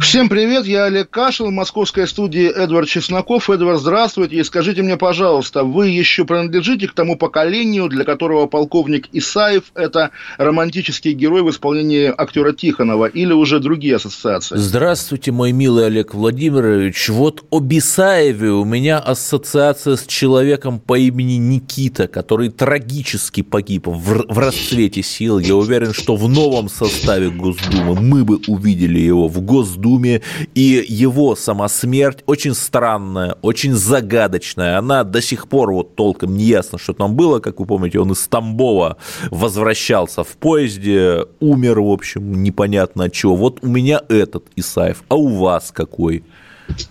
Всем привет, я Олег Кашин, в московской студии Эдвард Чесноков. Эдвард, здравствуйте, и скажите мне, пожалуйста, вы еще принадлежите к тому поколению, для которого полковник Исаев – это романтический герой в исполнении актера Тихонова, или уже другие ассоциации? Здравствуйте, мой милый Олег Владимирович. Вот об Исаеве у меня ассоциация с человеком по имени Никита, который трагически погиб в, в расцвете сил. Я уверен, что в новом составе Госдумы мы бы увидели его в Госдуме Госдуме, и его сама смерть очень странная, очень загадочная. Она до сих пор вот толком не ясно, что там было. Как вы помните, он из Тамбова возвращался в поезде, умер, в общем, непонятно от чего. Вот у меня этот Исаев, а у вас какой?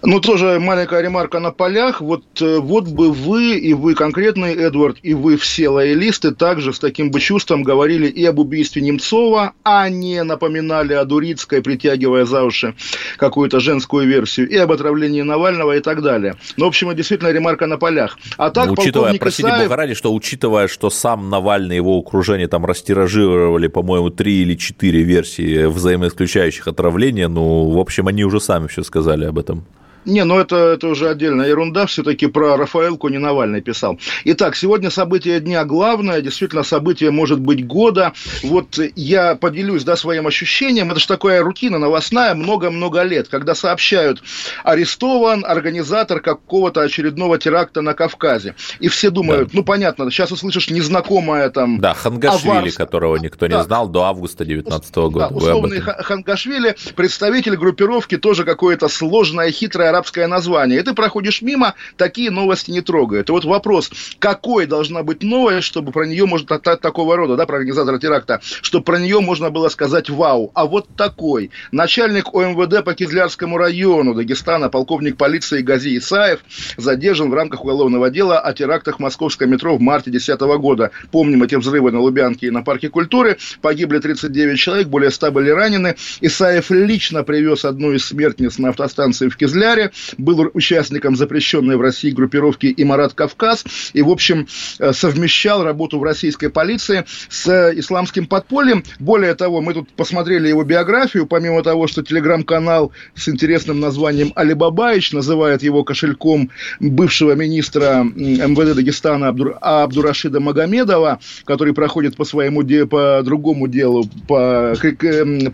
Ну, тоже маленькая ремарка на полях. Вот, э, вот бы вы, и вы конкретный, Эдвард, и вы все лоялисты также с таким бы чувством говорили и об убийстве Немцова, а не напоминали о Дурицкой, притягивая за уши какую-то женскую версию, и об отравлении Навального и так далее. Ну, в общем, это ремарка на полях. А так, ну, учитывая, простите Исаев... бога ради, что учитывая, что сам Навальный и его окружение там растиражировали, по-моему, три или четыре версии взаимоисключающих отравления, ну, в общем, они уже сами все сказали об этом. Не, ну это, это уже отдельная ерунда, все-таки про Рафаэлку не Навальный писал. Итак, сегодня событие дня главное, действительно событие может быть года. Вот я поделюсь да, своим ощущением, это же такая рутина новостная много-много лет, когда сообщают, арестован организатор какого-то очередного теракта на Кавказе. И все думают, да. ну понятно, сейчас услышишь незнакомое там... Да, Хангашвили, аварство. которого никто не да. знал до августа 2019 года. Да, условный Хангашвили, представитель группировки, тоже какое-то сложное, хитрое арабское название, и ты проходишь мимо, такие новости не трогают. И вот вопрос, какой должна быть новость, чтобы про нее можно, такого рода, да, про организатора теракта, чтобы про нее можно было сказать вау. А вот такой. Начальник ОМВД по Кизлярскому району Дагестана, полковник полиции Гази Исаев, задержан в рамках уголовного дела о терактах в московском метро в марте 2010 года. Помним эти взрывы на Лубянке и на Парке культуры. Погибли 39 человек, более 100 были ранены. Исаев лично привез одну из смертниц на автостанции в Кизляре Кизляре, был участником запрещенной в России группировки «Имарат Кавказ» и, в общем, э, совмещал работу в российской полиции с исламским подпольем. Более того, мы тут посмотрели его биографию, помимо того, что телеграм-канал с интересным названием «Алибабаич» называет его кошельком бывшего министра МВД Дагестана Абдур... Абдурашида Магомедова, который проходит по своему де... по другому делу, по...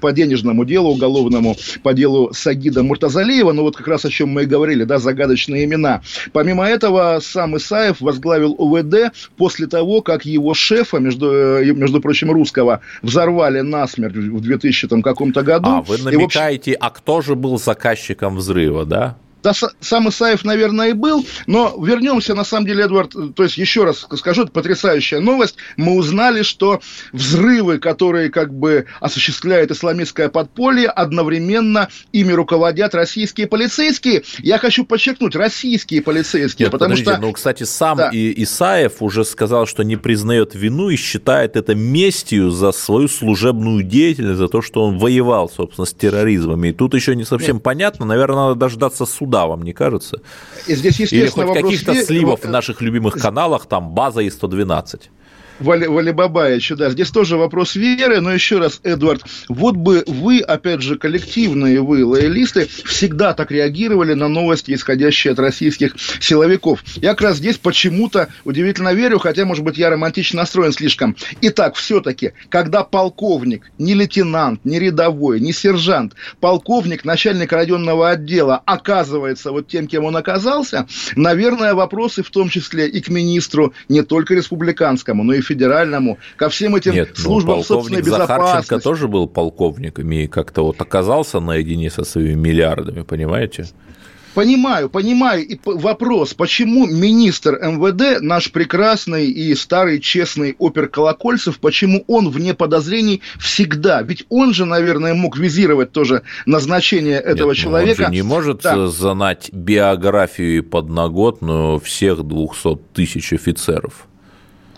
по денежному делу уголовному, по делу Сагида Муртазалиева, но вот как раз о чем мы и говорили, да, загадочные имена. Помимо этого, сам Исаев возглавил УВД после того, как его шефа, между, э, между прочим, русского, взорвали насмерть в 2000 там, каком-то году. А, вы намекаете, общем... а кто же был заказчиком взрыва, да? Да, сам Исаев, наверное, и был, но вернемся, на самом деле, Эдвард, то есть еще раз скажу, это потрясающая новость. Мы узнали, что взрывы, которые как бы осуществляет исламистское подполье, одновременно ими руководят российские полицейские. Я хочу подчеркнуть, российские полицейские, Нет, потому что... Ну, кстати, сам да. и Исаев уже сказал, что не признает вину и считает это местью за свою служебную деятельность, за то, что он воевал, собственно, с терроризмом. И тут еще не совсем Нет. понятно, наверное, надо дождаться суда суда, вам не кажется? И здесь, Или хоть каких-то сливов в наших любимых каналах, там база и 112. Вали, Валибабаевича, да. Здесь тоже вопрос веры, но еще раз, Эдвард, вот бы вы, опять же, коллективные вы, лоялисты, всегда так реагировали на новости, исходящие от российских силовиков. Я как раз здесь почему-то удивительно верю, хотя, может быть, я романтично настроен слишком. Итак, все-таки, когда полковник, не лейтенант, не рядовой, не сержант, полковник, начальник районного отдела оказывается вот тем, кем он оказался, наверное, вопросы в том числе и к министру не только республиканскому, но и федеральному, ко всем этим Нет, ну, службам ну, собственной безопасности. Захарченко тоже был полковником и как-то вот оказался наедине со своими миллиардами, понимаете? Понимаю, понимаю. И вопрос, почему министр МВД, наш прекрасный и старый честный опер Колокольцев, почему он вне подозрений всегда? Ведь он же, наверное, мог визировать тоже назначение этого Нет, человека. Он же не может да. знать биографию и подноготную всех 200 тысяч офицеров.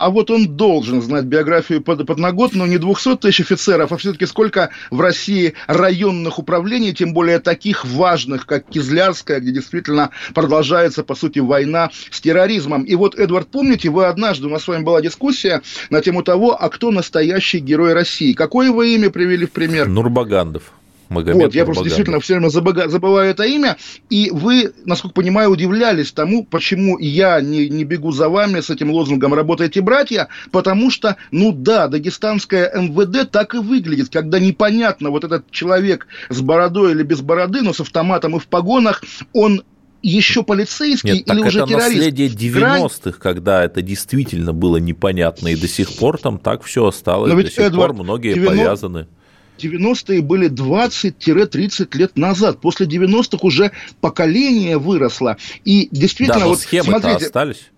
А вот он должен знать биографию под, подноготную не 200 тысяч офицеров, а все-таки сколько в России районных управлений, тем более таких важных, как Кизлярская, где действительно продолжается, по сути, война с терроризмом. И вот, Эдвард, помните, вы однажды, у нас с вами была дискуссия на тему того, а кто настоящий герой России. Какое вы имя привели в пример? Нурбагандов. Магомед вот, я просто действительно все время забыга, забываю это имя, и вы, насколько понимаю, удивлялись тому, почему я не, не бегу за вами с этим лозунгом «Работайте, братья», потому что, ну да, дагестанское МВД так и выглядит, когда непонятно, вот этот человек с бородой или без бороды, но с автоматом и в погонах, он еще полицейский Нет, или так уже это террорист? наследие 90-х, когда это действительно было непонятно, и до сих пор там так все осталось, Но ведь, до сих Эдвард, пор многие 90 повязаны. 90-е были 20-30 лет назад. После 90-х уже поколение выросло. И действительно, да, вот смотрите, остались.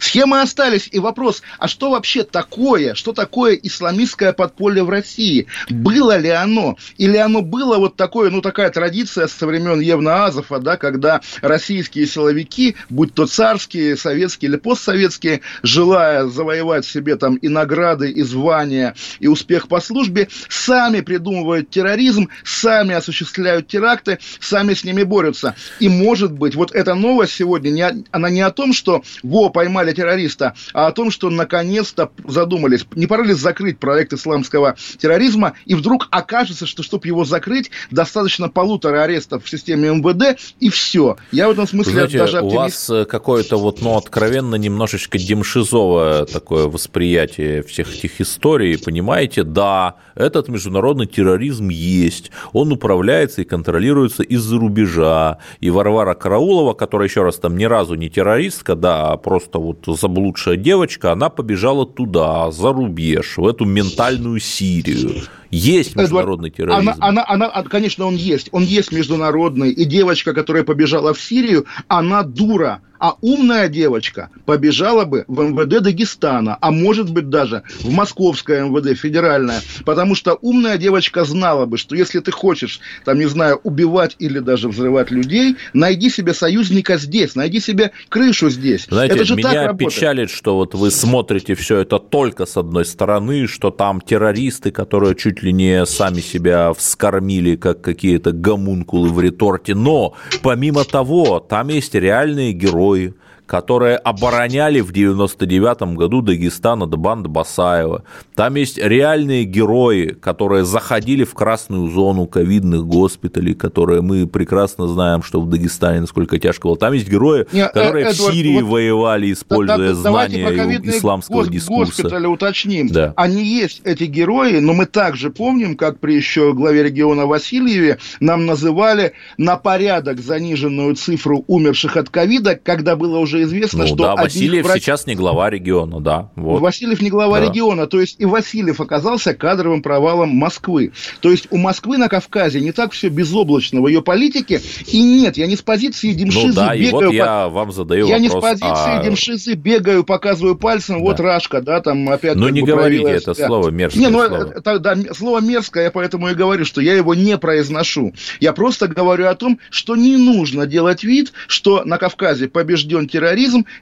Схемы остались, и вопрос, а что вообще такое, что такое исламистское подполье в России? Было ли оно? Или оно было вот такое, ну, такая традиция со времен Евна Азова, да, когда российские силовики, будь то царские, советские или постсоветские, желая завоевать себе там и награды, и звания, и успех по службе, сами придумывают терроризм, сами осуществляют теракты, сами с ними борются. И, может быть, вот эта новость сегодня, не, она не о том, что, во, поймали террориста, а о том, что наконец-то задумались, не пора ли закрыть проект исламского терроризма, и вдруг окажется, что чтобы его закрыть, достаточно полутора арестов в системе МВД, и все. Я в этом смысле Знаете, даже оптимист... у вас э, какое-то вот, ну, откровенно немножечко демшизовое такое восприятие всех этих историй, понимаете? Да, этот международный терроризм есть, он управляется и контролируется из-за рубежа, и Варвара Караулова, которая, еще раз, там ни разу не террористка, да, а просто вот заблудшая девочка, она побежала туда, за рубеж, в эту ментальную Сирию. Есть международный терроризм. Она, она, она, конечно, он есть. Он есть международный. И девочка, которая побежала в Сирию, она дура. А умная девочка побежала бы в МВД Дагестана, а может быть даже в московское МВД федеральное, потому что умная девочка знала бы, что если ты хочешь, там, не знаю, убивать или даже взрывать людей, найди себе союзника здесь, найди себе крышу здесь. Знаете, это же меня так печалит, что вот вы смотрите все это только с одной стороны, что там террористы, которые чуть ли не сами себя вскормили, как какие-то гомункулы в реторте, но помимо того, там есть реальные герои, которые обороняли в 99 году Дагестан от банды Басаева. Там есть реальные герои, которые заходили в красную зону ковидных госпиталей, которые мы прекрасно знаем, что в Дагестане насколько тяжко было. Там есть герои, Не, которые Эдвард, в Сирии вот, воевали, используя да, знания исламского гос- дискурса. Госпитали уточним. Да. Они есть, эти герои, но мы также помним, как при еще главе региона Васильеве нам называли на порядок заниженную цифру умерших от ковида, когда было уже известно, ну, что... Да, Васильев врач... сейчас не глава региона, да. Вот. Васильев не глава да. региона, то есть и Васильев оказался кадровым провалом Москвы. То есть у Москвы на Кавказе не так все безоблачно в ее политике, и нет, я не с позиции Демшизы ну, да, бегаю... И вот по... я вам задаю я вопрос, не с позиции а... Демшизы бегаю, показываю пальцем, да. вот Рашка, да, там опять... Ну не говорите это себя. слово мерзкое не, ну, слово. Это, да, слово мерзкое, я поэтому и говорю, что я его не произношу. Я просто говорю о том, что не нужно делать вид, что на Кавказе побежден терроризм,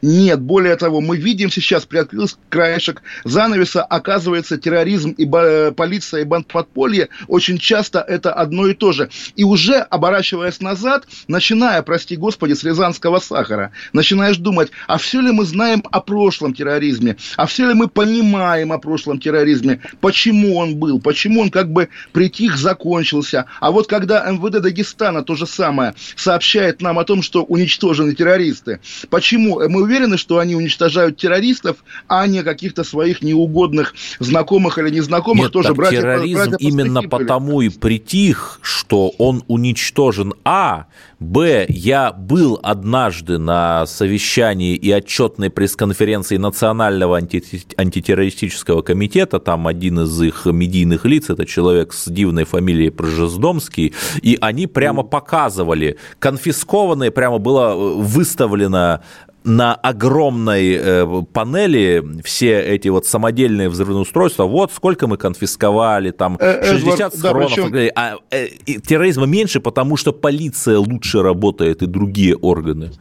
нет, более того, мы видим сейчас, приоткрылся краешек занавеса, оказывается, терроризм и полиция и бандподполье очень часто это одно и то же. И уже, оборачиваясь назад, начиная, прости господи, с рязанского сахара, начинаешь думать, а все ли мы знаем о прошлом терроризме, а все ли мы понимаем о прошлом терроризме, почему он был, почему он как бы притих, закончился. А вот когда МВД Дагестана то же самое сообщает нам о том, что уничтожены террористы, почему? Мы уверены, что они уничтожают террористов, а не каких-то своих неугодных знакомых или незнакомых Нет, тоже братья. Терроризм братья именно потому и притих, что он уничтожен. А, Б, я был однажды на совещании и отчетной пресс-конференции Национального анти антитеррористического комитета, там один из их медийных лиц, это человек с дивной фамилией Прожездомский, и они прямо показывали, конфискованные, прямо было выставлено на огромной э, панели все эти вот самодельные взрывные устройства, вот сколько мы конфисковали, там 60 э, схронов, да, причем... а э, терроризма меньше, потому что полиция лучше работает и другие органы.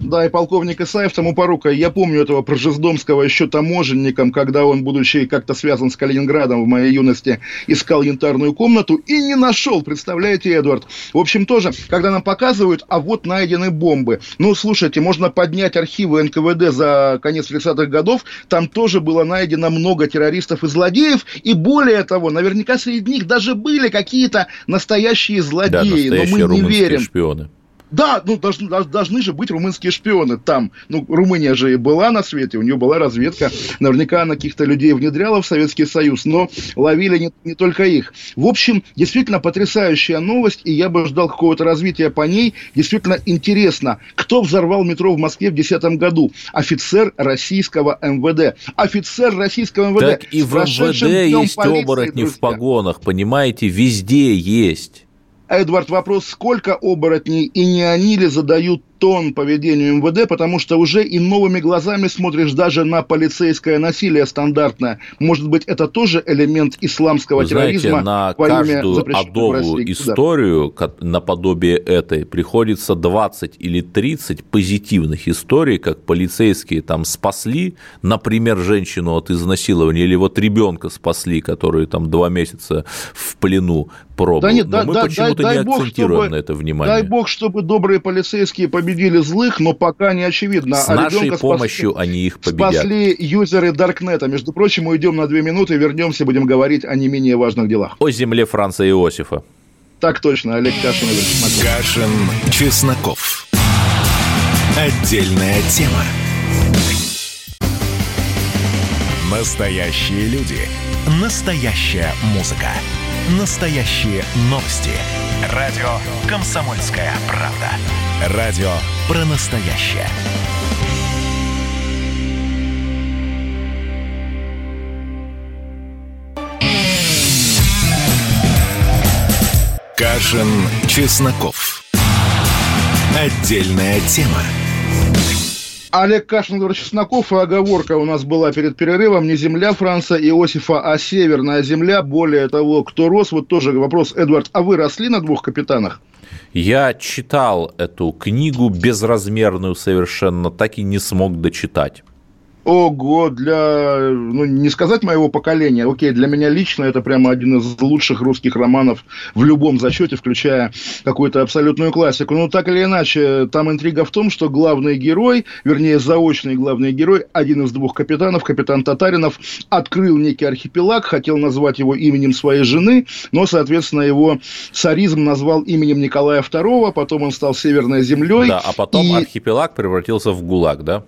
Да, и полковник Исаев тому порука. Я помню этого Прожездомского еще таможенником, когда он, будучи как-то связан с Калининградом в моей юности, искал янтарную комнату и не нашел, представляете, Эдвард. В общем, тоже, когда нам показывают, а вот найдены бомбы. Ну, слушайте, можно поднять архивы НКВД за конец 30-х годов, там тоже было найдено много террористов и злодеев, и более того, наверняка среди них даже были какие-то настоящие злодеи, да, но мы не верим. шпионы. Да, ну должны, должны же быть румынские шпионы там. Ну, Румыния же и была на свете, у нее была разведка. Наверняка она каких-то людей внедряла в Советский Союз, но ловили не, не только их. В общем, действительно потрясающая новость, и я бы ждал какого-то развития по ней. Действительно интересно, кто взорвал метро в Москве в 2010 году? Офицер российского МВД. Офицер российского МВД. Так и в МВД есть полиции, оборотни друзья. в погонах, понимаете, везде есть. Эдвард, вопрос, сколько оборотней и не они ли задают тон поведению МВД, потому что уже и новыми глазами смотришь даже на полицейское насилие стандартное. Может быть, это тоже элемент исламского Вы терроризма? Знаете, на каждую адовую историю, да. наподобие этой, приходится 20 или 30 позитивных историй, как полицейские там спасли, например, женщину от изнасилования, или вот ребенка спасли, который там два месяца в плену пробовал. Да нет, Но да, мы да, почему-то дай, не акцентируем бог, чтобы, на это внимание. Дай бог, чтобы добрые полицейские победили победили злых, но пока не очевидно. С а нашей помощью спасли, они их победят. Спасли юзеры Даркнета. Между прочим, уйдем на две минуты, вернемся, будем говорить о не менее важных делах. О земле Франца Иосифа. Так точно, Олег Кашин. Кашин, Чесноков. Отдельная тема. Настоящие люди. Настоящая музыка. Настоящие новости. Радио «Комсомольская правда». Радио про настоящее. Кашин, Чесноков. Отдельная тема. Олег Кашин, говорит, Чесноков, и оговорка у нас была перед перерывом. Не земля Франца Иосифа, а северная земля. Более того, кто рос, вот тоже вопрос, Эдвард, а вы росли на двух капитанах? Я читал эту книгу безразмерную совершенно, так и не смог дочитать. Ого, для, ну, не сказать моего поколения, окей, для меня лично это прямо один из лучших русских романов в любом зачете, включая какую-то абсолютную классику. Но так или иначе, там интрига в том, что главный герой, вернее, заочный главный герой, один из двух капитанов, капитан Татаринов, открыл некий архипелаг, хотел назвать его именем своей жены, но, соответственно, его царизм назвал именем Николая II, потом он стал Северной землей. Да, а потом и... архипелаг превратился в ГУЛАГ, да?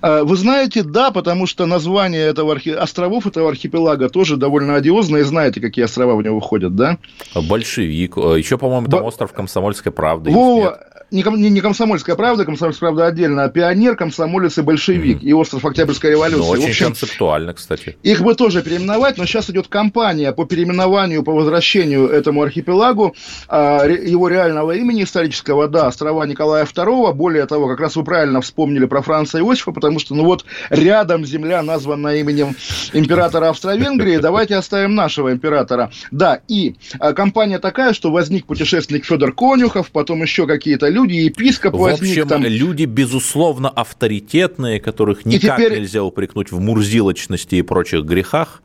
А, вы знаете, да, потому что название этого архи... островов, этого архипелага тоже довольно одиозное. Знаете, какие острова в него входят, да? Большевик. Еще, по-моему, там Б... остров Комсомольской правды. Вова, не, не, не комсомольская правда, комсомольская правда отдельно, а пионер, комсомолец и большевик, mm-hmm. и остров Октябрьской революции. Ну, очень общем, концептуально, кстати. Их бы тоже переименовать, но сейчас идет кампания по переименованию, по возвращению этому архипелагу а, его реального имени исторического, да, острова Николая II. Более того, как раз вы правильно вспомнили про Франца Иосифа, потому что, ну вот, рядом земля названа именем императора Австро-Венгрии, давайте оставим нашего императора. Да, и а, компания такая, что возник путешественник Федор Конюхов, потом еще какие-то люди, епископ в возник. В общем, там... люди, безусловно, авторитетные, которых никак теперь... нельзя упрекнуть в мурзилочности и прочих грехах.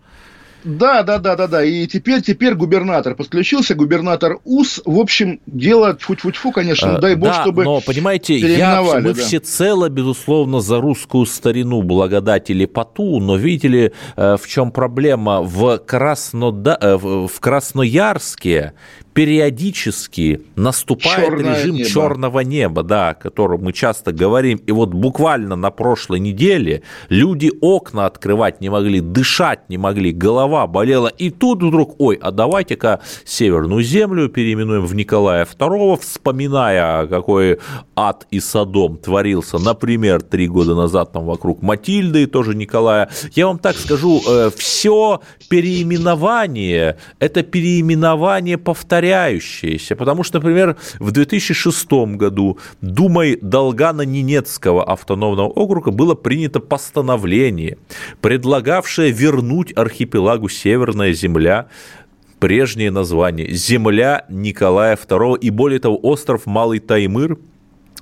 Да, да, да, да, да. И теперь, теперь губернатор подключился, губернатор УС. В общем, дело тьфу-тьфу-тьфу, конечно, а, дай бог, да, чтобы но, понимаете, я, мы да. всецело, безусловно, за русскую старину благодать или поту, но видите ли, э, в чем проблема? В, Краснода... Э, в Красноярске периодически наступает Черное режим небо. черного неба, да, о котором мы часто говорим. И вот буквально на прошлой неделе люди окна открывать не могли, дышать не могли, голова болела. И тут вдруг, ой, а давайте-ка Северную землю переименуем в Николая II, вспоминая, какой ад и Содом творился, например, три года назад там вокруг Матильды, тоже Николая. Я вам так скажу, э, все переименование – это переименование повторяющее повторяющиеся, потому что, например, в 2006 году Думой Долгана-Ненецкого автономного округа было принято постановление, предлагавшее вернуть архипелагу Северная Земля прежнее название – Земля Николая II и, более того, остров Малый Таймыр –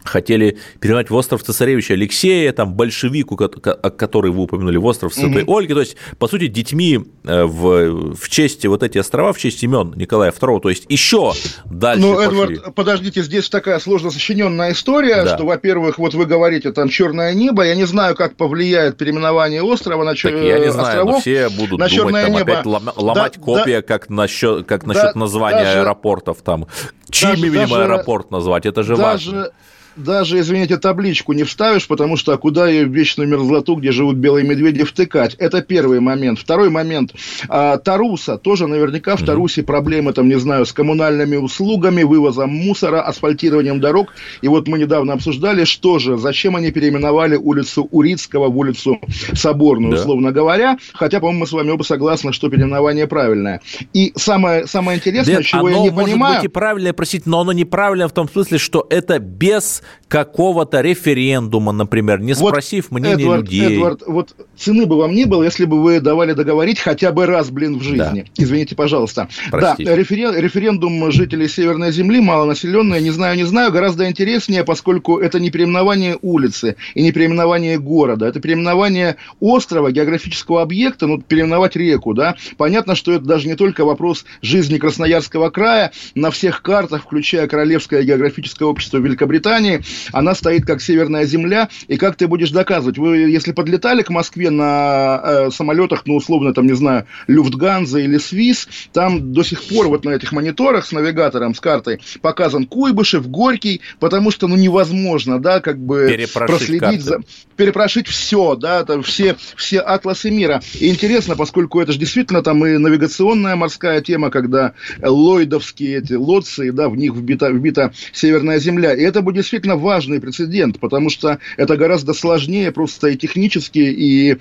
хотели переименовать в остров цесаревича Алексея, там, большевику, который вы упомянули, в остров Святой угу. Ольги, то есть, по сути, детьми э, в, в честь вот эти острова, в честь имен Николая II, то есть, еще дальше Ну, пошли. Эдвард, подождите, здесь такая сложно сочиненная история, да. что, во-первых, вот вы говорите, там, черное небо, я не знаю, как повлияет переименование острова на чер... я не знаю, островов, но все будут на думать, там, небо. опять ломать да, копия, да, как насчет, как насчет да, названия даже, аэропортов, там, чьим именем аэропорт назвать, это же даже, важно даже, извините, табличку не вставишь, потому что а куда ее в вечную мерзлоту, где живут белые медведи, втыкать? Это первый момент. Второй момент. А, Таруса. Тоже наверняка в Тарусе проблемы, там, не знаю, с коммунальными услугами, вывозом мусора, асфальтированием дорог. И вот мы недавно обсуждали, что же, зачем они переименовали улицу Урицкого в улицу Соборную, да. условно говоря. Хотя, по-моему, мы с вами оба согласны, что переименование правильное. И самое, самое интересное, да, чего я не понимаю... Оно может быть и правильное, простите, но оно неправильно в том смысле, что это без какого-то референдума, например, не спросив вот, мнения Эдвард, людей. Эдвард, вот цены бы вам не было, если бы вы давали договорить хотя бы раз, блин, в жизни. Да. Извините, пожалуйста. Простите. Да, референ, референдум жителей Северной Земли, малонаселенная, не знаю, не знаю, гораздо интереснее, поскольку это не переименование улицы и не переименование города, это переименование острова, географического объекта, ну, переименовать реку, да. Понятно, что это даже не только вопрос жизни Красноярского края, на всех картах, включая Королевское географическое общество Великобритании, она стоит как северная земля, и как ты будешь доказывать? Вы, если подлетали к Москве на э, самолетах, ну, условно, там, не знаю, Люфтганза или Свис, там до сих пор вот на этих мониторах с навигатором, с картой показан Куйбышев, Горький, потому что, ну, невозможно, да, как бы проследить карты. за... Перепрошить все, да, там все, все атласы мира. И интересно, поскольку это же действительно там и навигационная морская тема, когда ллойдовские эти лодцы, да, в них вбита, вбита Северная Земля. И это будет действительно важный прецедент, потому что это гораздо сложнее просто и технически, и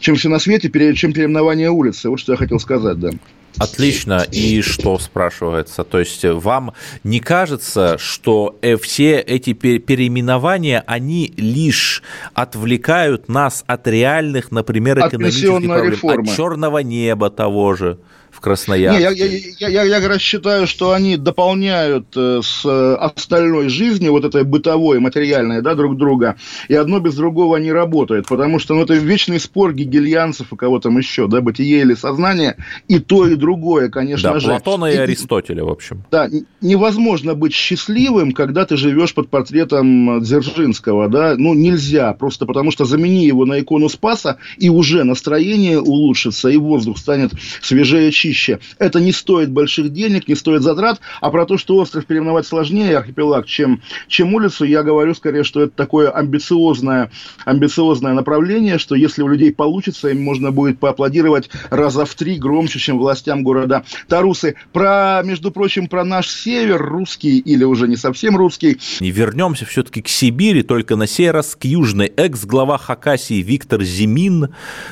чем все на свете, чем переименование улицы. Вот что я хотел сказать, да. Отлично. И что спрашивается? То есть вам не кажется, что э, все эти переименования, они лишь отвлекают нас от реальных, например, экономических проблем, реформа. от черного неба того же? В Красноярске? Не, я, я, я, я считаю, что они дополняют э, с остальной жизнью, вот этой бытовой, материальной, да, друг друга, и одно без другого не работает, потому что ну, это вечный спор гегельянцев и кого там еще, да, бытие или сознание, и то, и другое, конечно да, же. Платона и, и Аристотеля, в общем. Да, невозможно быть счастливым, когда ты живешь под портретом Дзержинского, да, ну, нельзя, просто потому что замени его на икону Спаса, и уже настроение улучшится, и воздух станет свежее, чище. Это не стоит больших денег, не стоит затрат, а про то, что остров переименовать сложнее, архипелаг, чем, чем улицу, я говорю скорее, что это такое амбициозное, амбициозное направление, что если у людей получится, им можно будет поаплодировать раза в три громче, чем властям города Тарусы. Про, между прочим, про наш север, русский или уже не совсем русский. И вернемся все-таки к Сибири, только на сей раз к южной. Экс-глава Хакасии Виктор Зимин,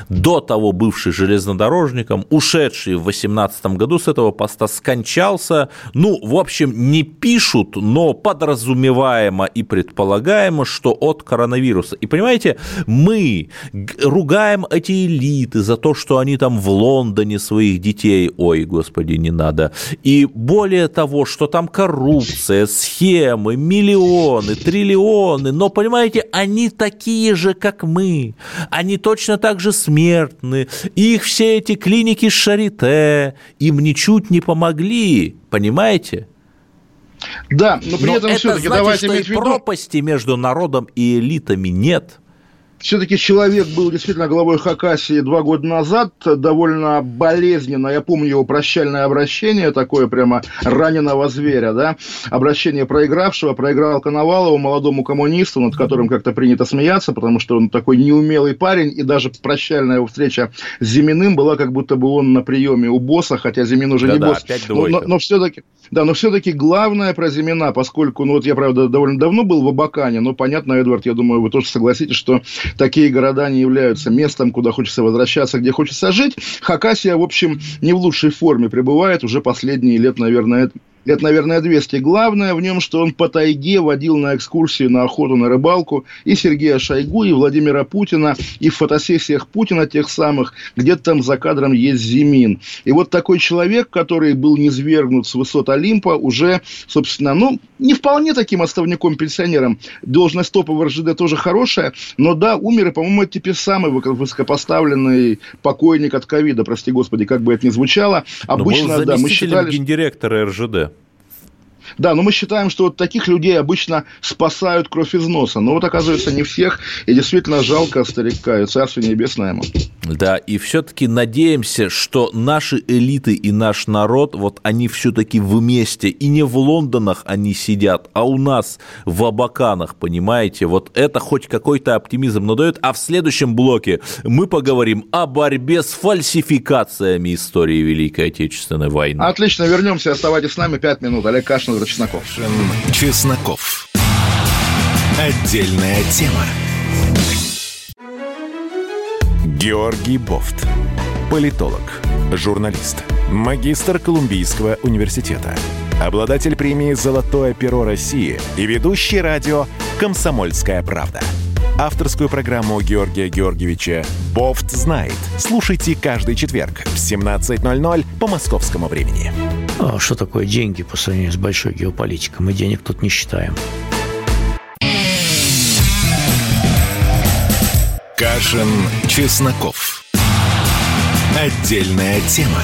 до того бывший железнодорожником, ушедший в 2018 году с этого поста скончался. Ну, в общем, не пишут, но подразумеваемо и предполагаемо, что от коронавируса. И понимаете, мы ругаем эти элиты за то, что они там в Лондоне своих детей, ой, господи, не надо. И более того, что там коррупция, схемы, миллионы, триллионы, но, понимаете, они такие же, как мы. Они точно так же смертны. Их все эти клиники Шарите, им ничуть не помогли, понимаете? Да, но при но этом все-таки давайте иметь в виду... пропасти между народом и элитами нет все-таки человек был действительно главой Хакасии два года назад, довольно болезненно, я помню его прощальное обращение, такое прямо раненого зверя, да, обращение проигравшего, проиграл Коновалову, молодому коммунисту, над которым как-то принято смеяться, потому что он такой неумелый парень, и даже прощальная его встреча с Зиминым была как будто бы он на приеме у босса, хотя Зимин уже да, не да, босс, но, но, но все-таки да, но все-таки главное про Зимина, поскольку, ну вот я, правда, довольно давно был в Абакане, но понятно, Эдвард, я думаю, вы тоже согласитесь, что такие города не являются местом, куда хочется возвращаться, где хочется жить. Хакасия, в общем, не в лучшей форме пребывает уже последние лет, наверное, лет, наверное, 200. Главное в нем, что он по тайге водил на экскурсии, на охоту, на рыбалку и Сергея Шойгу, и Владимира Путина, и в фотосессиях Путина тех самых, где-то там за кадром есть Зимин. И вот такой человек, который был низвергнут с высот Олимпа, уже, собственно, ну, не вполне таким отставником-пенсионером. Должность топа в РЖД тоже хорошая, но да, умер, и, по-моему, это теперь самый высокопоставленный покойник от ковида, прости господи, как бы это ни звучало. Обычно, да, мы считали... гендиректора РЖД. Да, но мы считаем, что вот таких людей обычно спасают кровь из носа. Но вот, оказывается, не всех. И действительно жалко старика. И царствие небесное ему. Да, и все-таки надеемся, что наши элиты и наш народ, вот они все-таки вместе. И не в Лондонах они сидят, а у нас в Абаканах, понимаете? Вот это хоть какой-то оптимизм надает. А в следующем блоке мы поговорим о борьбе с фальсификациями истории Великой Отечественной войны. Отлично, вернемся. Оставайтесь с нами. Пять минут. Олег Кашин, Чесноков. Чесноков. Отдельная тема. Георгий Бофт. Политолог, журналист, магистр Колумбийского университета, обладатель премии «Золотое перо России» и ведущий радио «Комсомольская правда». Авторскую программу Георгия Георгиевича «Бофт знает». Слушайте каждый четверг в 17.00 по московскому времени. А что такое деньги по сравнению с большой геополитикой? Мы денег тут не считаем. Кашин, Чесноков. Отдельная тема.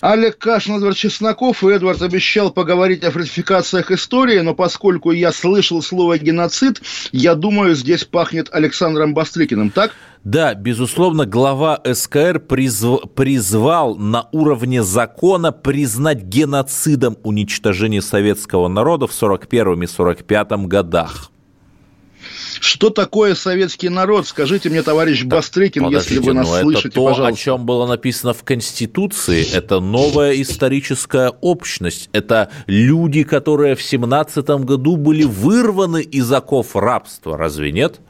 Олег Кашин, Эдвард Чесноков. И Эдвард обещал поговорить о фальсификациях истории, но поскольку я слышал слово «геноцид», я думаю, здесь пахнет Александром Бастрыкиным, так? Да, безусловно, глава СКР призв... призвал на уровне закона признать геноцидом уничтожение советского народа в 41 и 45 годах. Что такое советский народ? Скажите мне, товарищ так, Бастрыкин, если вы нас слышите, это то, пожалуйста. о чем было написано в Конституции. Это новая историческая общность. Это люди, которые в 17 году были вырваны из оков рабства. Разве нет?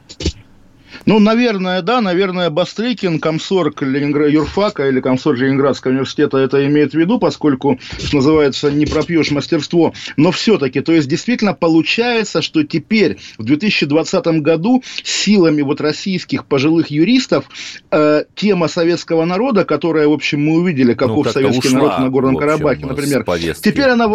Ну, наверное, да, наверное, Бастрыкин, комсорг Ленинград, юрфака или комсорг Ленинградского университета это имеет в виду, поскольку, что называется, не пропьешь мастерство. Но все-таки, то есть, действительно получается, что теперь, в 2020 году, силами вот российских пожилых юристов, э, тема советского народа, которая, в общем, мы увидели, каков ну, советский ушла, народ на Горном общем, Карабахе, например, теперь она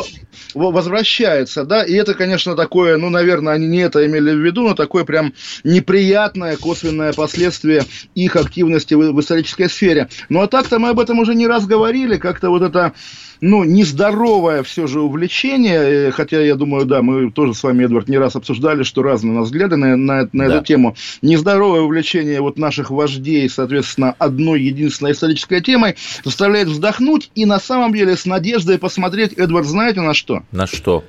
возвращается, да, и это, конечно, такое, ну, наверное, они не это имели в виду, но такое прям неприятное, косвенное последствие их активности в, в исторической сфере. Ну а так-то мы об этом уже не раз говорили, как-то вот это ну, нездоровое все же увлечение, э, хотя я думаю, да, мы тоже с вами, Эдвард, не раз обсуждали, что разные у нас взгляды на, на, на да. эту тему. Нездоровое увлечение вот наших вождей, соответственно, одной единственной исторической темой заставляет вздохнуть и на самом деле с надеждой посмотреть, Эдвард, знаете на что? На что?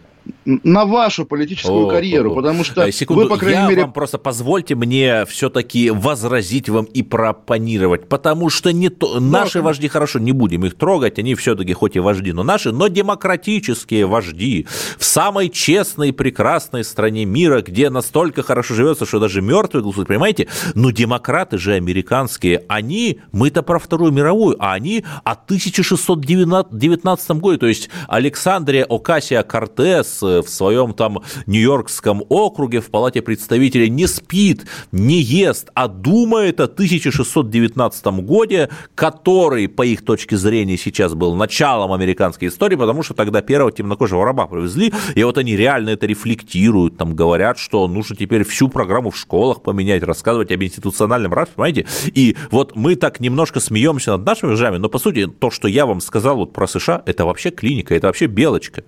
На вашу политическую о, карьеру, о, потому что а, секунду, вы, по крайней я мере... вам просто позвольте мне все-таки возразить вам и пропонировать, потому что не то... наши да, вожди, хорошо, не будем их трогать, они все-таки хоть и вожди, но наши, но демократические вожди в самой честной, прекрасной стране мира, где настолько хорошо живется, что даже мертвые голосуют, понимаете? Но демократы же американские, они, мы-то про Вторую мировую, а они о 1619 году, то есть Александрия Окасия Кортес, в своем там Нью-Йоркском округе в Палате представителей не спит, не ест, а думает о 1619 годе, который, по их точке зрения, сейчас был началом американской истории, потому что тогда первого темнокожего раба привезли, и вот они реально это рефлектируют, там говорят, что нужно теперь всю программу в школах поменять, рассказывать об институциональном рабстве, понимаете? И вот мы так немножко смеемся над нашими вождями, но по сути то, что я вам сказал вот про США, это вообще клиника, это вообще белочка.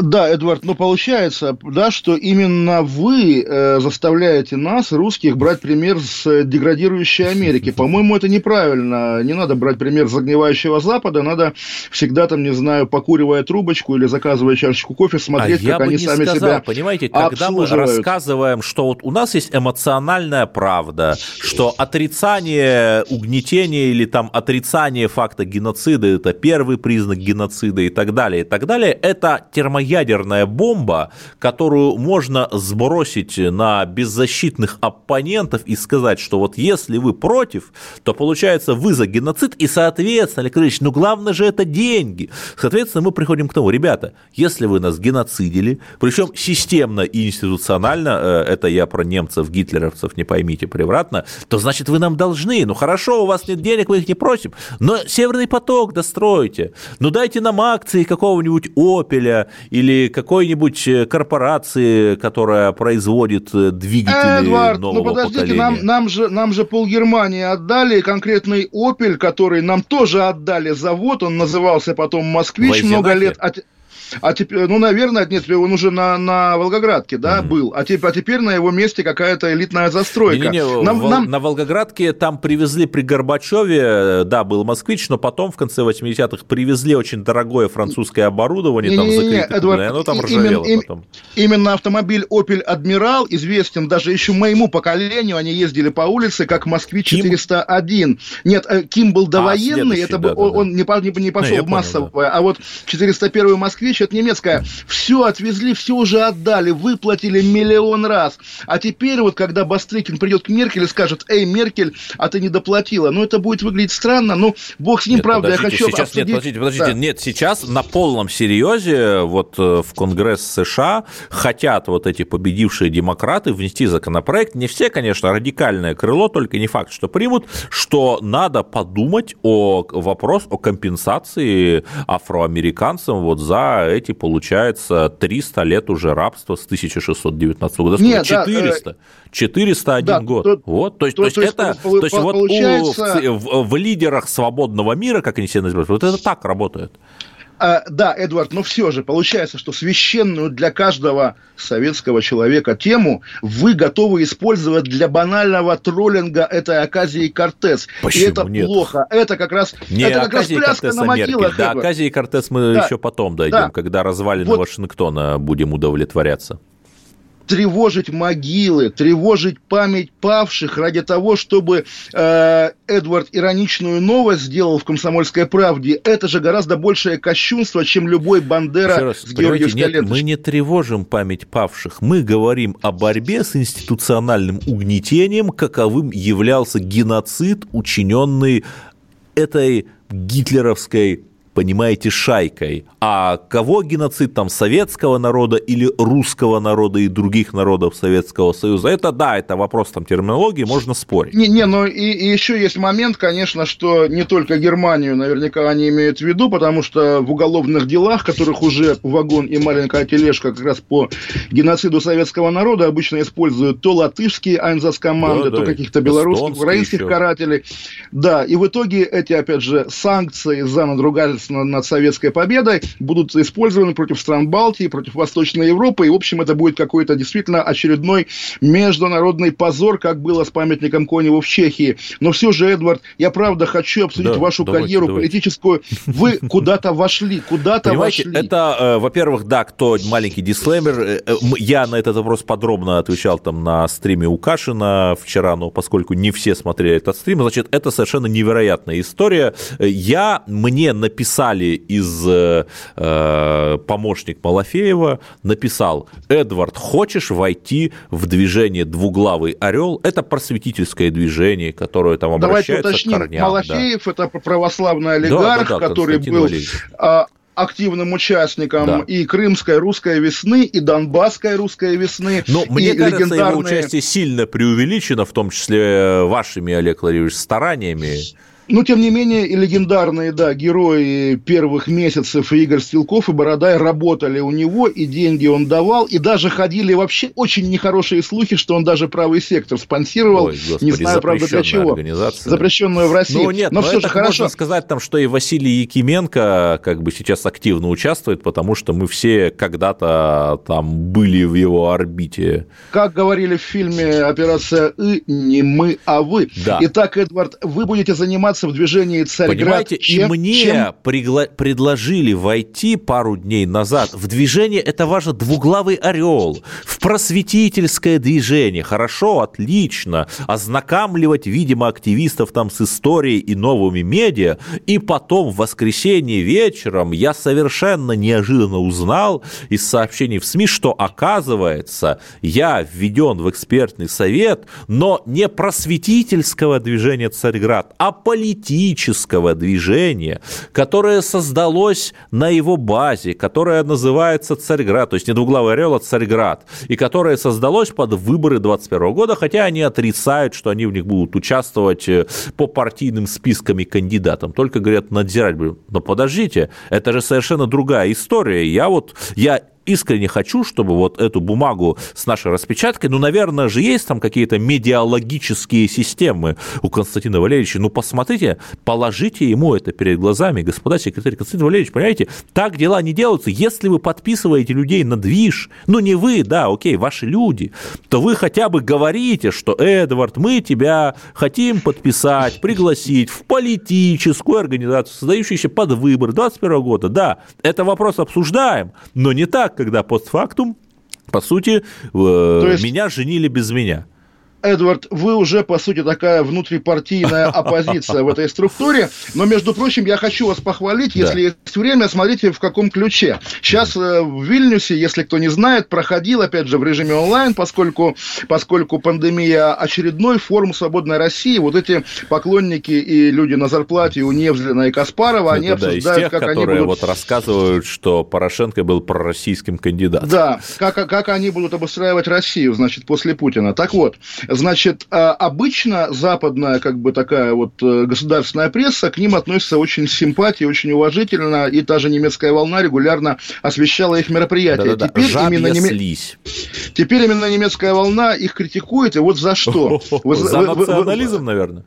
Да, Эдвард, ну получается, да, что именно вы э, заставляете нас, русских, брать пример с деградирующей Америки. По-моему, это неправильно. Не надо брать пример с загнивающего Запада, надо всегда там, не знаю, покуривая трубочку или заказывая чашечку кофе, смотреть, а как они сами сказал, себя понимаете, когда мы рассказываем, что вот у нас есть эмоциональная правда, что отрицание угнетения или там отрицание факта геноцида – это первый признак геноцида и так далее, и так далее, это те термоядерная бомба, которую можно сбросить на беззащитных оппонентов и сказать, что вот если вы против, то получается вы за геноцид, и, соответственно, Олег Ильич, ну главное же это деньги. Соответственно, мы приходим к тому, ребята, если вы нас геноцидили, причем системно и институционально, э, это я про немцев, гитлеровцев, не поймите превратно, то значит вы нам должны. Ну хорошо, у вас нет денег, мы их не просим, но Северный поток достройте. Ну дайте нам акции какого-нибудь Опеля или какой-нибудь э, корпорации, которая производит э, двигатели Эдвард, нового ну подождите, поколения. нам, нам, же, нам же пол Германии отдали, конкретный Опель, который нам тоже отдали завод, он назывался потом Москвич много лет. А теперь, ну, наверное, нет, он уже на, на Волгоградке, да, был. А, те- а теперь на его месте какая-то элитная застройка. Не-не-не, Нам- Вол- нам- на Волгоградке там привезли при Горбачеве, да, был москвич, но потом в конце 80-х привезли очень дорогое французское оборудование, там Не-не-не, закрытое, Эдвард, и оно там ржавело именно- им- потом. Именно автомобиль Opel Адмирал известен даже еще моему поколению. Они ездили по улице как Москвич Ким? 401. Нет, э, Ким был довоенный, следующий, это был, да, да, он, да. не, не, не пошел я в понял, массовое. А вот 401 Москвич это немецкая. Все отвезли, все уже отдали, выплатили миллион раз. А теперь вот, когда Бастрыкин придет к Меркель и скажет, эй, Меркель, а ты не доплатила. Ну, это будет выглядеть странно. Ну, бог с ним, Нет, правда, я хочу сейчас, обсудить... Нет, подождите, подождите, Да. нет, сейчас на полном серьезе вот э, в Конгресс США хотят вот эти победившие демократы внести законопроект, не все, конечно, радикальное крыло, только не факт, что примут, что надо подумать о вопрос о компенсации афроамериканцам вот за эти, получается, 300 лет уже рабства с 1619 года. Нет, да, 400. 401 да, год. то- вот, то есть, то- то есть то есть, это, то есть пол- вот у- получается- в, в- в лидерах свободного мира, как они себя называют, вот это так работает. А, да, Эдвард, но все же получается, что священную для каждого советского человека тему вы готовы использовать для банального троллинга этой Аказии Кортес. И Почему это нет? плохо. Это как раз, Не это как раз Аказии пляска Кортеса на могилах. Меркель. Да. Аказии Кортес мы Да, еще потом дойдем, да. когда развалины Вот. Вашингтона будем удовлетворяться. Тревожить могилы, тревожить память павших ради того, чтобы э, Эдвард ироничную новость сделал в «Комсомольской правде», это же гораздо большее кощунство, чем любой Бандера раз, с Георгиевской нет, ленточкой. мы не тревожим память павших, мы говорим о борьбе с институциональным угнетением, каковым являлся геноцид, учиненный этой гитлеровской понимаете, шайкой. А кого геноцид там советского народа или русского народа и других народов Советского Союза? Это да, это вопрос там терминологии, можно спорить. Не, не, но и, и еще есть момент, конечно, что не только Германию наверняка они имеют в виду, потому что в уголовных делах, которых уже вагон и маленькая тележка как раз по геноциду советского народа обычно используют то латышские айнзас-команды, Да, то да, каких-то белорусских, украинских еще. карателей. Да, и в итоге эти, опять же, санкции за надругательство над советской победой будут использованы против стран Балтии, против Восточной Европы, и, в общем, это будет какой-то действительно очередной международный позор, как было с памятником Коневу в Чехии. Но все же, Эдвард, я правда хочу обсудить Да, вашу давайте, карьеру давайте. политическую. Вы куда-то вошли, куда-то вошли. это, э, во-первых, да, кто маленький дисклеймер. э, э, Я на этот вопрос подробно отвечал там на стриме у Кашина вчера, но поскольку не все смотрели этот стрим, значит, это совершенно невероятная история. Я, мне написали из э, э, помощник Малафеева, написал, Эдвард, хочешь войти в движение «Двуглавый орел»? Это просветительское движение, которое там Давайте обращается к уточним. корням. да. Малафеев это православный Да, олигарх, да, да, который Константин был Валерьевич. а, активным участником Да. и крымской русской весны, и донбасской русской весны. Но и мне кажется, его легендарные- участие сильно преувеличено, в том числе вашими, Олег Владимирович, стараниями. Но, тем не менее, и легендарные, да, герои первых месяцев Игорь Стрелков и Бородай работали у него, и деньги он давал, и даже ходили вообще очень нехорошие слухи, что он даже правый сектор спонсировал, Ой, господи, не знаю, правда, для чего. Запрещенную в России. Ну нет, но но все это же хорошо. можно сказать, там, что и Василий Якименко как бы сейчас активно участвует, потому что мы все когда-то там были в его орбите. Как говорили в фильме «Операция И», не мы, а вы. Да. Итак, Эдвард, вы будете заниматься организация в движении Царьград. Понимаете, чем, и мне чем... Пригла- предложили войти пару дней назад в движение, это ваше двуглавый орел, в просветительское движение. Хорошо, отлично. Ознакомливать, видимо, активистов там с историей и новыми медиа. И потом в воскресенье вечером я совершенно неожиданно узнал из сообщений в СМИ, что оказывается, я введен в экспертный совет, но не просветительского движения Царьград, а политического движения, которое создалось на его базе, которое называется Царьград, то есть не двуглавый орел, а Царьград, и которое создалось под выборы 21 года, хотя они отрицают, что они в них будут участвовать э, по партийным спискам и кандидатам, только говорят надзирать. Но подождите, это же совершенно другая история. Я вот, я искренне хочу, чтобы вот эту бумагу с нашей распечаткой, ну, наверное же, есть там какие-то медиалогические системы у Константина Валерьевича. Ну, посмотрите, положите ему это перед глазами, господа секретарь Константин Валерьевич, понимаете, так дела не делаются. Если вы подписываете людей на движ, ну, не вы, да, окей, ваши люди, то вы хотя бы говорите, что, Эдвард, мы тебя хотим подписать, пригласить в политическую организацию, создающуюся под выборы 2021 года. Да, это вопрос обсуждаем, но не так, когда постфактум, по сути, есть... меня женили без меня. Эдвард, вы уже, по сути, такая внутрипартийная оппозиция в этой структуре. Но, между прочим, я хочу вас похвалить, если да. есть время, смотрите, в каком ключе. Сейчас э, в Вильнюсе, если кто не знает, проходил, опять же, в режиме онлайн, поскольку, поскольку пандемия очередной форум «Свободной России». Вот эти поклонники и люди на зарплате у Невзлина и Каспарова, Это, они да, обсуждают, тех, как которые они будут... вот рассказывают, что Порошенко был пророссийским кандидатом. Да, как, как они будут обустраивать Россию, значит, после Путина. Так вот, Значит, а, обычно западная, как бы такая вот э, государственная пресса к ним относится очень с симпатией, очень уважительно, и та же немецкая волна регулярно освещала их мероприятия. Да-да-да. Теперь, именно неме... Теперь именно немецкая волна их критикует, и вот за что? За национализм, наверное.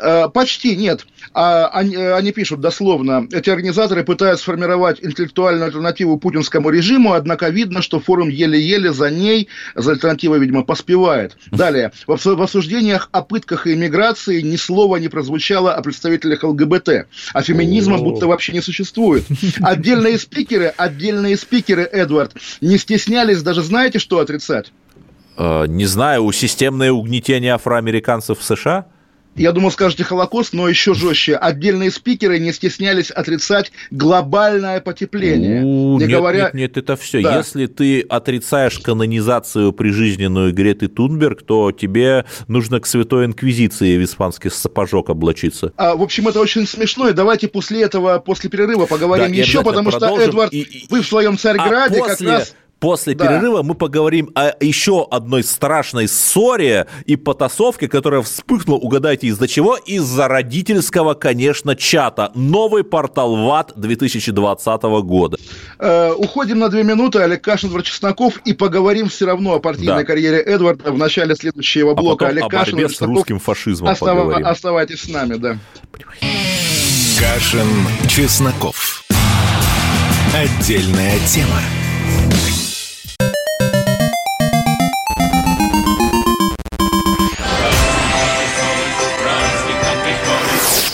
Э, почти нет. А, они, э, они пишут дословно, эти организаторы пытаются сформировать интеллектуальную альтернативу путинскому режиму, однако видно, что форум еле-еле за ней, за альтернативой, видимо, поспевает. Далее. В обсуждениях о пытках и иммиграции ни слова не прозвучало о представителях ЛГБТ. А феминизма будто вообще не существует. Отдельные спикеры, отдельные спикеры, Эдвард, не стеснялись даже, знаете, что отрицать? Э, не знаю, у системное угнетение афроамериканцев в США? Я думаю, скажете Холокост, но еще жестче. Отдельные спикеры не стеснялись отрицать глобальное потепление. У, не нет, говоря... нет, нет, это все. Да. Если ты отрицаешь канонизацию прижизненную Греты Тунберг, то тебе нужно к Святой Инквизиции в испанский сапожок облачиться. А, в общем, это очень смешно, и давайте после этого, после перерыва поговорим да, еще, потому что, Эдвард, и, вы в своем Царьграде а после... как раз После да. перерыва мы поговорим о еще одной страшной ссоре и потасовке, которая вспыхнула, угадайте, из-за чего? Из-за родительского, конечно, чата. Новый портал ВАД 2020 года. Э, уходим на две минуты. Олег Кашин, Эдвард Чесноков. И поговорим все равно о партийной да. карьере Эдварда в начале следующего а блока. А Олег о Кашин, борьбе с русским фашизмом Остав... поговорим. Оставайтесь с нами, да. Кашин, Чесноков. Отдельная тема.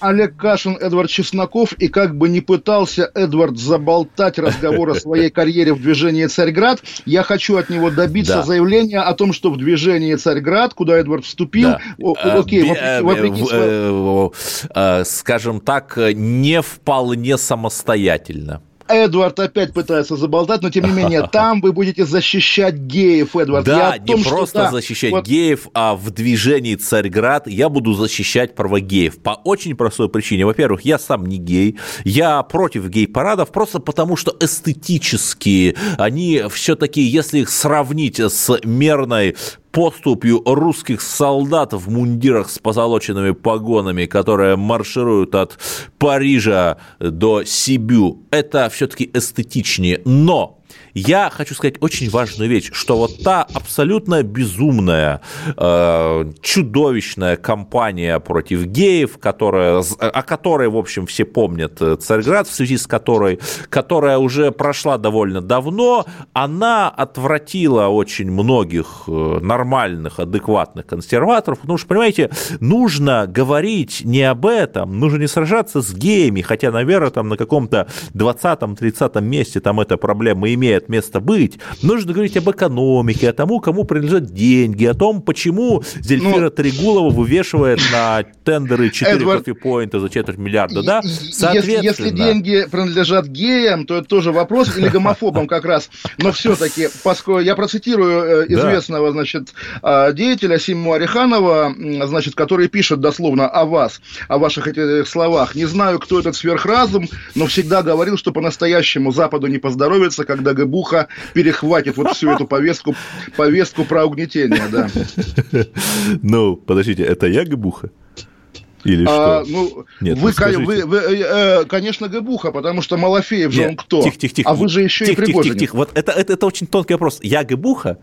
Олег Кашин, Эдвард Чесноков, и как бы не пытался Эдвард заболтать разговор о своей карьере в движении «Царьград», я хочу от него добиться да. заявления о том, что в движении «Царьград», куда Эдвард вступил, да. окей, вопреки, вопреки своему... Скажем так, не вполне самостоятельно. Эдвард опять пытается заболтать, но тем не менее, там вы будете защищать геев, Эдвард. Да, том, не просто да, защищать вот... геев, а в движении Царьград я буду защищать права геев. По очень простой причине. Во-первых, я сам не гей, я против гей-парадов, просто потому что эстетически они все-таки, если их сравнить с мерной поступью русских солдат в мундирах с позолоченными погонами, которые маршируют от Парижа до Сибю. Это все-таки эстетичнее. Но я хочу сказать очень важную вещь, что вот та абсолютно безумная, э, чудовищная кампания против геев, которая, о которой, в общем, все помнят э, Царьград, в связи с которой, которая уже прошла довольно давно, она отвратила очень многих э, нормальных, адекватных консерваторов, потому что, понимаете, нужно говорить не об этом, нужно не сражаться с геями, хотя, наверное, там на каком-то 20-30 месте там эта проблема имеет имеет место быть, нужно говорить об экономике, о тому, кому принадлежат деньги, о том, почему Зельфира ну, Трегулова вывешивает на тендеры 4 Эдвард, кофе-поинта за четверть миллиарда, да? Соответственно... Если, если деньги принадлежат геям, то это тоже вопрос, или гомофобам как раз. Но все-таки, поскольку я процитирую э, известного, да. значит, а, деятеля Симу Ариханова, значит, который пишет дословно о вас, о ваших этих словах. Не знаю, кто этот сверхразум, но всегда говорил, что по-настоящему Западу не поздоровится, когда ГБ Буха перехватит вот всю эту повестку, повестку про угнетение, да. Ну, подождите, это я Габуха? Или а, что? Ну, Нет, вы, ну вы, вы, э, конечно, Габуха, потому что Малафеев же Нет, он кто? Тихо, тихо, тихо. А вы же еще тихо, и Пригожин. Тихо, тихо, тихо. Вот это, это, это очень тонкий вопрос. Я Габуха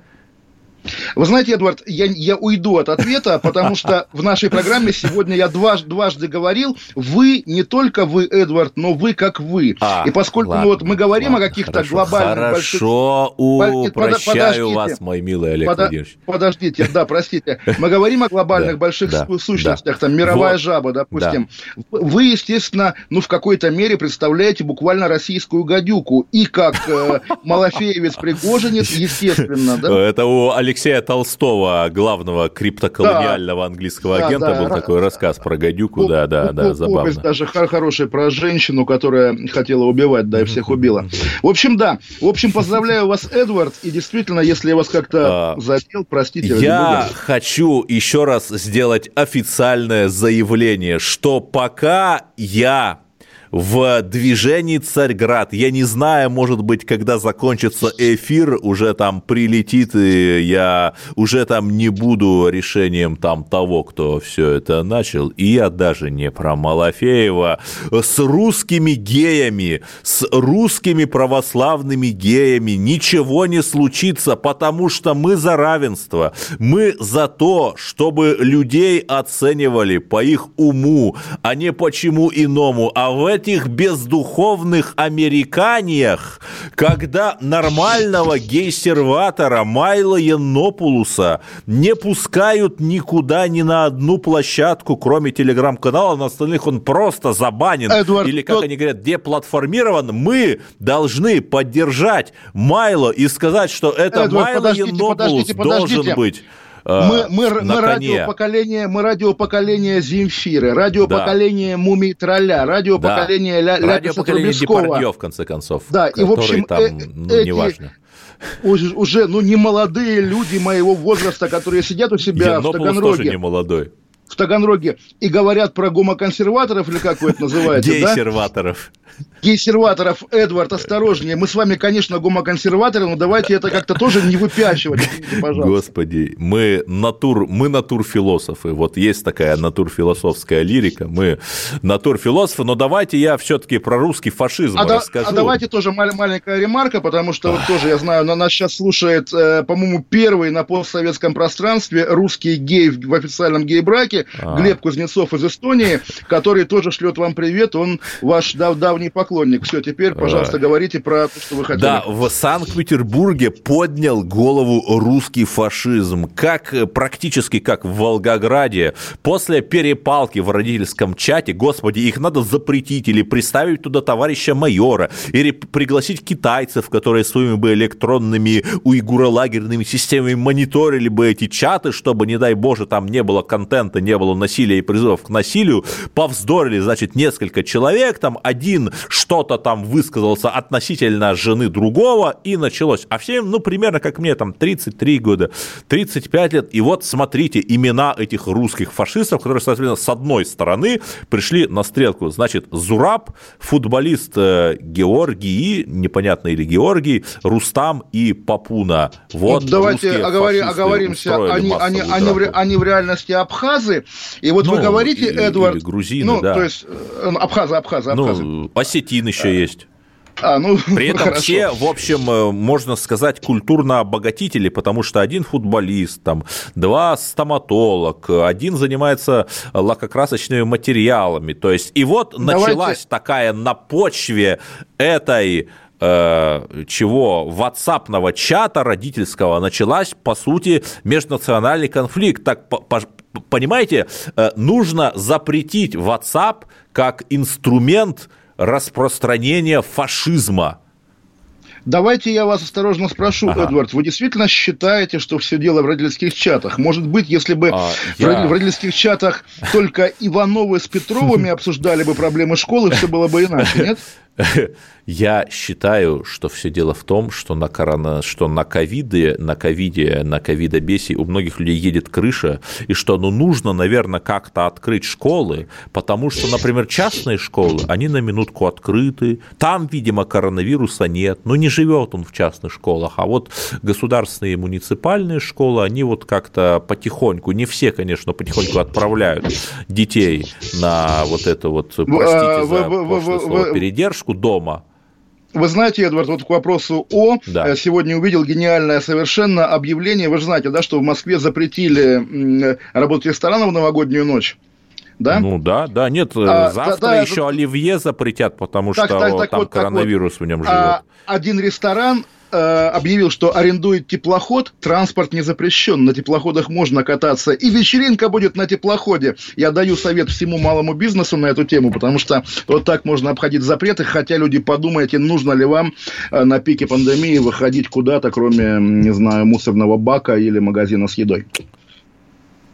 вы знаете, Эдвард, я, я уйду от ответа, потому что в нашей программе сегодня я дважды, дважды говорил, вы, не только вы, Эдвард, но вы как вы. А, и поскольку ладно, ну, вот мы говорим ладно, о каких-то глобальных хорошо, больших... Хорошо, вас, мой милый Олег под... Владимирович. Подождите, да, простите. Мы говорим о глобальных больших сущностях, там мировая жаба, допустим. Вы, естественно, ну в какой-то мере представляете буквально российскую гадюку. И как э, Малафеевец Пригожинец, естественно, да? Это у Алексея Алексея Толстого, главного криптоколониального да. английского да, агента, да, был такой рассказ про гадюку, да, да, да, забавно. даже хороший про женщину, которая хотела убивать, да, и всех убила. В общем, да. В общем, поздравляю вас, Эдвард, и действительно, если я вас как-то а, задел, простите. Я хочу еще раз сделать официальное заявление, что пока я в движении Царьград. Я не знаю, может быть, когда закончится эфир, уже там прилетит, и я уже там не буду решением там того, кто все это начал. И я даже не про Малафеева. С русскими геями, с русскими православными геями ничего не случится, потому что мы за равенство. Мы за то, чтобы людей оценивали по их уму, а не почему иному. А в этих бездуховных американиях, когда нормального гейсерватора Майла Янопулуса не пускают никуда, ни на одну площадку, кроме телеграм-канала, на остальных он просто забанен. Эдвард, Или, как тот... они говорят, деплатформирован, мы должны поддержать Майло и сказать, что это Эдвард, Майло подождите, Янопулус подождите, подождите. должен быть мы, мы, на мы, радиопоколение, мы радиопоколение Земфиры, радиопоколение да. Мумий Тролля, радиопоколение да. Ля, радиопоколение Депардье, в конце концов. Да, и в общем, там, э, ну, эти, неважно уже, уже, ну, не молодые люди моего возраста, которые сидят у себя Я в Таганроге. тоже не молодой. В Таганроге и говорят про гомоконсерваторов, или как вы это называете, да? Гейсерваторов консерваторов, Эдвард, осторожнее. Мы с вами, конечно, гомоконсерваторы, но давайте это как-то тоже не выпячивать, пожалуйста. Господи, мы натур, мы натурфилософы. Вот есть такая натурфилософская лирика. Мы натурфилософы, но давайте я все-таки про русский фашизм а расскажу. А давайте тоже маленькая ремарка, потому что вот тоже, я знаю, на нас сейчас слушает, э, по-моему, первый на постсоветском пространстве русский гей в официальном гей-браке, а. Глеб Кузнецов из Эстонии, который тоже шлет вам привет. Он ваш дав давний давний поклонник. Все, теперь, пожалуйста, говорите про то, что вы хотели. Да, в Санкт-Петербурге поднял голову русский фашизм, как практически как в Волгограде. После перепалки в родительском чате, господи, их надо запретить или приставить туда товарища майора, или пригласить китайцев, которые своими бы электронными уйгуролагерными системами мониторили бы эти чаты, чтобы, не дай боже, там не было контента, не было насилия и призывов к насилию, повздорили, значит, несколько человек, там один что-то там высказался относительно жены другого, и началось. А всем, ну, примерно как мне, там, 33 года, 35 лет, и вот смотрите имена этих русских фашистов, которые, соответственно, с одной стороны пришли на стрелку. Значит, Зураб, футболист э, Георгий, непонятно или Георгий, Рустам и Папуна. Вот, вот давайте оговори, оговоримся, они, они, они, в, они в реальности абхазы, и вот ну, вы говорите, или, Эдвард... Или грузины, ну, да. то есть, э, абхазы, абхазы, абхазы. Ну, осетин еще а. есть. А, ну, При этом хорошо. все, в общем, э, можно сказать, культурно обогатители, потому что один футболист, там, два стоматолог, один занимается лакокрасочными материалами. То есть, и вот Давайте... началась такая на почве этой э, чего ватсапного чата родительского началась, по сути, межнациональный конфликт. Так, понимаете, э, нужно запретить WhatsApp как инструмент распространения фашизма. Давайте я вас осторожно спрошу, ага. Эдвард, вы действительно считаете, что все дело в родительских чатах? Может быть, если бы а, в, я... в родительских чатах только Ивановы с Петровыми обсуждали бы проблемы школы, все было бы иначе, нет? Я считаю, что все дело в том, что на, корона, что на ковиде, на ковиде, на ковидобесе у многих людей едет крыша, и что ну, нужно, наверное, как-то открыть школы, потому что, например, частные школы, они на минутку открыты, там, видимо, коронавируса нет, но не живет он в частных школах, а вот государственные и муниципальные школы, они вот как-то потихоньку, не все, конечно, потихоньку отправляют детей на вот это вот, простите за пошлое слово, передержку, поддержку дома. Вы знаете, Эдвард, вот к вопросу О. Да. Э, сегодня увидел гениальное совершенно объявление. Вы же знаете, да, что в Москве запретили работать ресторанам в новогоднюю ночь. Да? Ну да, да, нет, э, а, завтра да, да, еще это... оливье запретят, потому так, что так, так, там вот, коронавирус вот. в нем живет. А, один ресторан объявил, что арендует теплоход, транспорт не запрещен, на теплоходах можно кататься, и вечеринка будет на теплоходе. Я даю совет всему малому бизнесу на эту тему, потому что вот так можно обходить запреты, хотя люди подумайте, нужно ли вам э, на пике пандемии выходить куда-то, кроме, не знаю, мусорного бака или магазина с едой.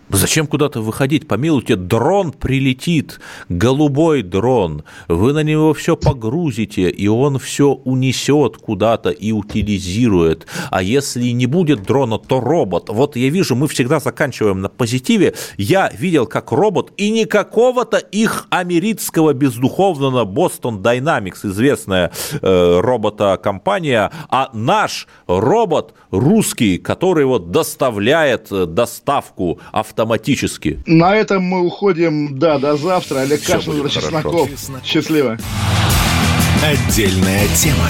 Зачем куда-то выходить? Помилуйте, дрон прилетит, голубой дрон. Вы на него все погрузите, и он все унесет куда-то и утилизирует. А если не будет дрона, то робот. Вот я вижу, мы всегда заканчиваем на позитиве. Я видел, как робот, и не какого-то их американского бездуховного Boston Dynamics, известная э, робота-компания, а наш робот русский, который вот доставляет э, доставку автомобиля автоматически. На этом мы уходим, да, до завтра. Олег Все Кашин, Чесноков. Счастливо. Отдельная тема.